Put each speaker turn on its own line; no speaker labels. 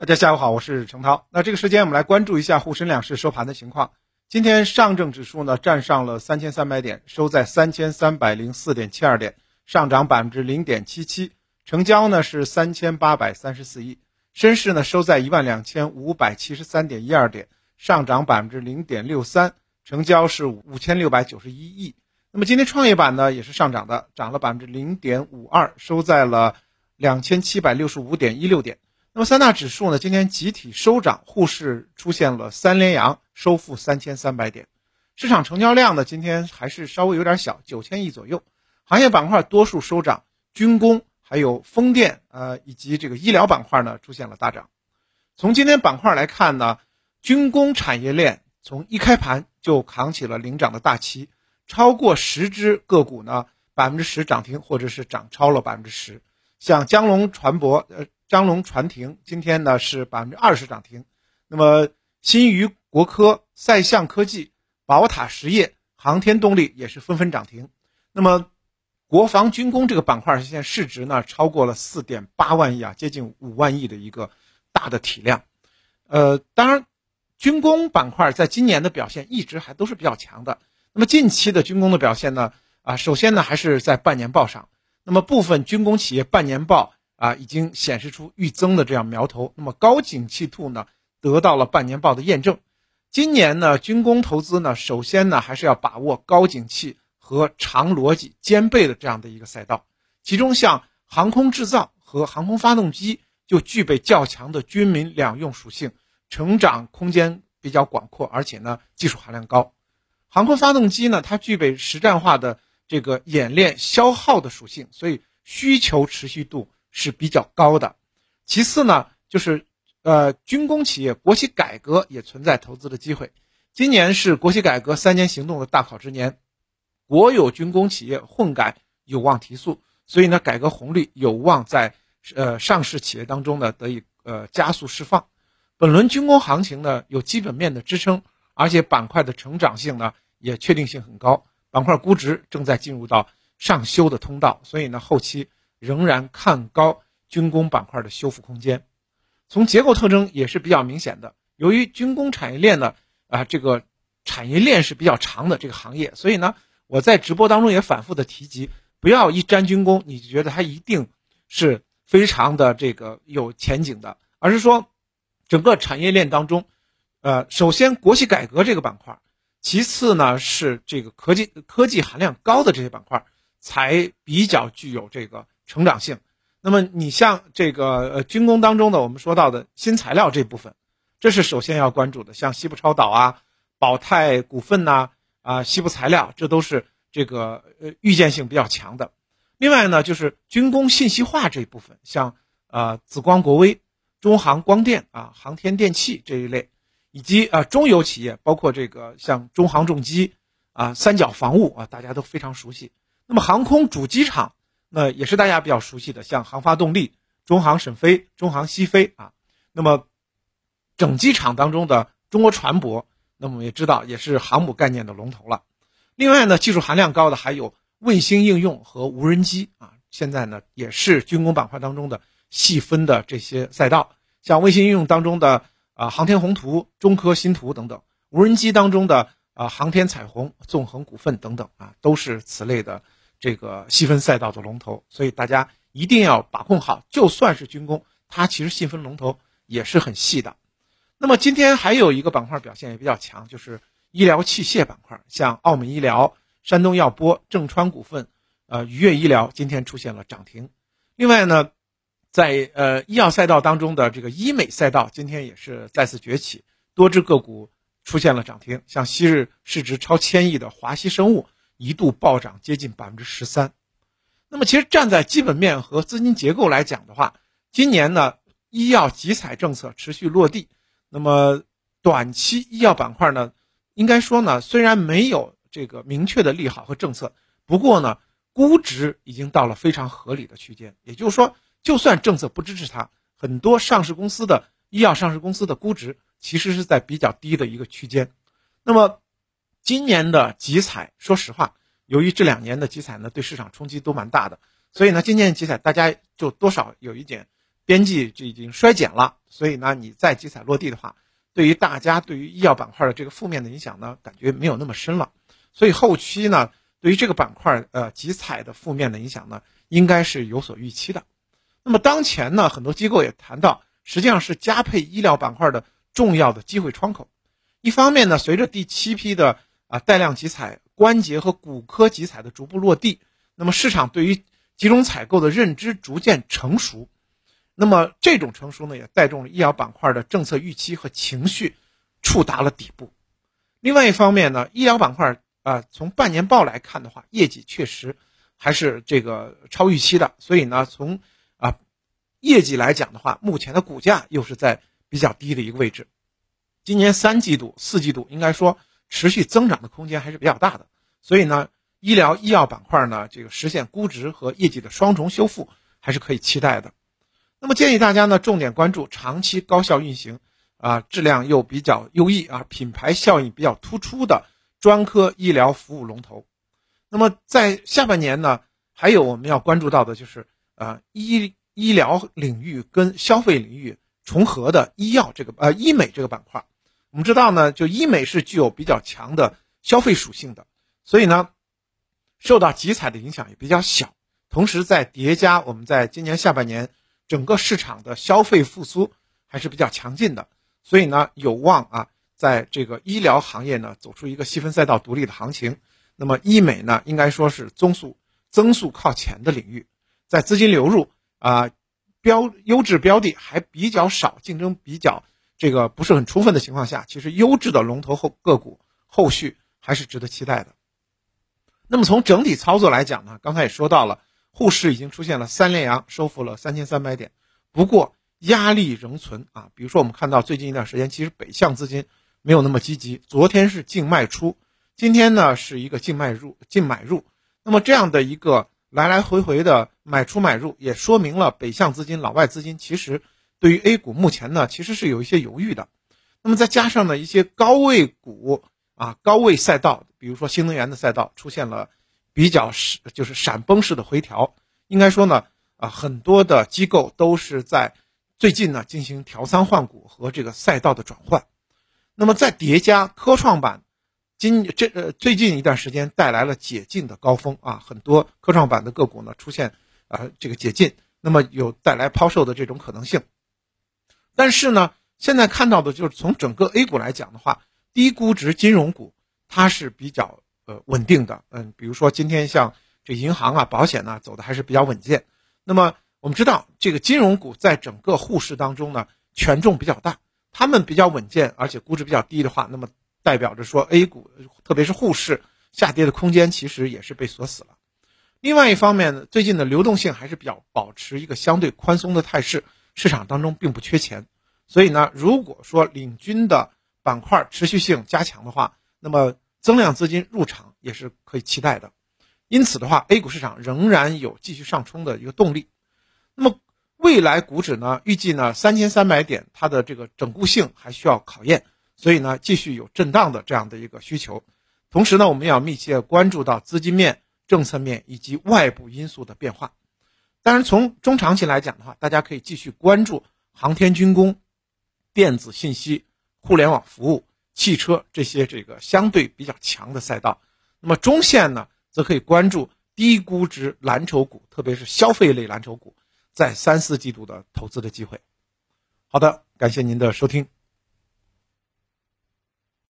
大家下午好，我是程涛。那这个时间我们来关注一下沪深两市收盘的情况。今天上证指数呢站上了三千三百点，收在三千三百零四点七二点，上涨百分之零点七七，成交呢是三千八百三十四亿。深市呢收在一万两千五百七十三点一二点，上涨百分之零点六三，成交是五千六百九十一亿。那么今天创业板呢也是上涨的，涨了百分之零点五二，收在了两千七百六十五点一六点。那么三大指数呢，今天集体收涨，沪市出现了三连阳，收复三千三百点。市场成交量呢，今天还是稍微有点小，九千亿左右。行业板块多数收涨，军工、还有风电，呃，以及这个医疗板块呢，出现了大涨。从今天板块来看呢，军工产业链从一开盘就扛起了领涨的大旗，超过十只个股呢，百分之十涨停，或者是涨超了百分之十。像江龙船舶，呃。张龙传停今天呢是百分之二十涨停，那么新余国科、赛象科技、宝塔实业、航天动力也是纷纷涨停。那么国防军工这个板块现在市值呢超过了四点八万亿啊，接近五万亿的一个大的体量。呃，当然，军工板块在今年的表现一直还都是比较强的。那么近期的军工的表现呢，啊，首先呢还是在半年报上，那么部分军工企业半年报。啊，已经显示出预增的这样苗头。那么高景气度呢，得到了半年报的验证。今年呢，军工投资呢，首先呢，还是要把握高景气和长逻辑兼备的这样的一个赛道。其中，像航空制造和航空发动机就具备较强的军民两用属性，成长空间比较广阔，而且呢，技术含量高。航空发动机呢，它具备实战化的这个演练消耗的属性，所以需求持续度。是比较高的，其次呢，就是呃军工企业国企改革也存在投资的机会。今年是国企改革三年行动的大考之年，国有军工企业混改有望提速，所以呢，改革红利有望在呃上市企业当中呢得以呃加速释放。本轮军工行情呢有基本面的支撑，而且板块的成长性呢也确定性很高，板块估值正在进入到上修的通道，所以呢后期。仍然看高军工板块的修复空间，从结构特征也是比较明显的。由于军工产业链呢，啊，这个产业链是比较长的这个行业，所以呢，我在直播当中也反复的提及，不要一沾军工你就觉得它一定是非常的这个有前景的，而是说整个产业链当中，呃，首先国企改革这个板块，其次呢是这个科技科技含量高的这些板块才比较具有这个。成长性，那么你像这个呃军工当中的我们说到的新材料这部分，这是首先要关注的，像西部超导啊、宝泰股份呐啊、西部材料，这都是这个呃预见性比较强的。另外呢，就是军工信息化这一部分，像呃紫光国微、中航光电啊、航天电器这一类，以及啊中游企业，包括这个像中航重机啊、三角防务啊，大家都非常熟悉。那么航空主机厂。那也是大家比较熟悉的，像航发动力、中航沈飞、中航西飞啊。那么，整机厂当中的中国船舶，那么也知道也是航母概念的龙头了。另外呢，技术含量高的还有卫星应用和无人机啊。现在呢，也是军工板块当中的细分的这些赛道，像卫星应用当中的啊航天宏图、中科新图等等，无人机当中的啊航天彩虹、纵横股份等等啊，都是此类的。这个细分赛道的龙头，所以大家一定要把控好。就算是军工，它其实细分龙头也是很细的。那么今天还有一个板块表现也比较强，就是医疗器械板块，像澳门医疗、山东药波、正川股份、呃愉悦医疗今天出现了涨停。另外呢，在呃医药赛道当中的这个医美赛道今天也是再次崛起，多只个股出现了涨停，像昔日市值超千亿的华西生物。一度暴涨接近百分之十三，那么其实站在基本面和资金结构来讲的话，今年呢医药集采政策持续落地，那么短期医药板块呢，应该说呢虽然没有这个明确的利好和政策，不过呢估值已经到了非常合理的区间，也就是说，就算政策不支持它，很多上市公司的医药上市公司的估值其实是在比较低的一个区间，那么。今年的集采，说实话，由于这两年的集采呢，对市场冲击都蛮大的，所以呢，今年集采大家就多少有一点边际就已经衰减了，所以呢，你再集采落地的话，对于大家对于医药板块的这个负面的影响呢，感觉没有那么深了。所以后期呢，对于这个板块呃集采的负面的影响呢，应该是有所预期的。那么当前呢，很多机构也谈到，实际上是加配医疗板块的重要的机会窗口。一方面呢，随着第七批的啊带量集采、关节和骨科集采的逐步落地，那么市场对于集中采购的认知逐渐成熟。那么这种成熟呢，也带动了医疗板块的政策预期和情绪触达了底部。另外一方面呢，医疗板块啊，从半年报来看的话，业绩确实还是这个超预期的。所以呢，从啊业绩来讲的话，目前的股价又是在比较低的一个位置。今年三季度、四季度应该说持续增长的空间还是比较大的。所以呢，医疗医药板块呢，这个实现估值和业绩的双重修复还是可以期待的。那么建议大家呢，重点关注长期高效运行，啊，质量又比较优异啊，品牌效应比较突出的专科医疗服务龙头。那么在下半年呢，还有我们要关注到的就是，呃，医医疗领域跟消费领域重合的医药这个呃医美这个板块。我们知道呢，就医美是具有比较强的消费属性的，所以呢，受到集采的影响也比较小。同时在叠加我们在今年下半年。整个市场的消费复苏还是比较强劲的，所以呢，有望啊，在这个医疗行业呢走出一个细分赛道独立的行情。那么医美呢，应该说是增速增速靠前的领域，在资金流入啊标优质标的还比较少，竞争比较这个不是很充分的情况下，其实优质的龙头后个股后续还是值得期待的。那么从整体操作来讲呢，刚才也说到了。沪市已经出现了三连阳，收复了三千三百点，不过压力仍存啊。比如说，我们看到最近一段时间，其实北向资金没有那么积极，昨天是净卖出，今天呢是一个净卖入、净买入。那么这样的一个来来回回的买出买入，也说明了北向资金、老外资金其实对于 A 股目前呢其实是有一些犹豫的。那么再加上呢一些高位股啊、高位赛道，比如说新能源的赛道出现了。比较是就是闪崩式的回调，应该说呢，啊，很多的机构都是在最近呢进行调仓换股和这个赛道的转换。那么再叠加科创板，今这呃最近一段时间带来了解禁的高峰啊，很多科创板的个股呢出现啊这个解禁，那么有带来抛售的这种可能性。但是呢，现在看到的就是从整个 A 股来讲的话，低估值金融股它是比较。呃，稳定的，嗯，比如说今天像这银行啊、保险呢，走的还是比较稳健。那么我们知道，这个金融股在整个沪市当中呢，权重比较大，他们比较稳健，而且估值比较低的话，那么代表着说 A 股，特别是沪市下跌的空间其实也是被锁死了。另外一方面呢，最近的流动性还是比较保持一个相对宽松的态势，市场当中并不缺钱。所以呢，如果说领军的板块持续性加强的话，那么。增量资金入场也是可以期待的，因此的话，A 股市场仍然有继续上冲的一个动力。那么未来股指呢，预计呢三千三百点，它的这个整固性还需要考验，所以呢继续有震荡的这样的一个需求。同时呢，我们要密切关注到资金面、政策面以及外部因素的变化。当然，从中长期来讲的话，大家可以继续关注航天军工、电子信息、互联网服务。汽车这些这个相对比较强的赛道，那么中线呢，则可以关注低估值蓝筹股，特别是消费类蓝筹股，在三四季度的投资的机会。好的，感谢您的收听。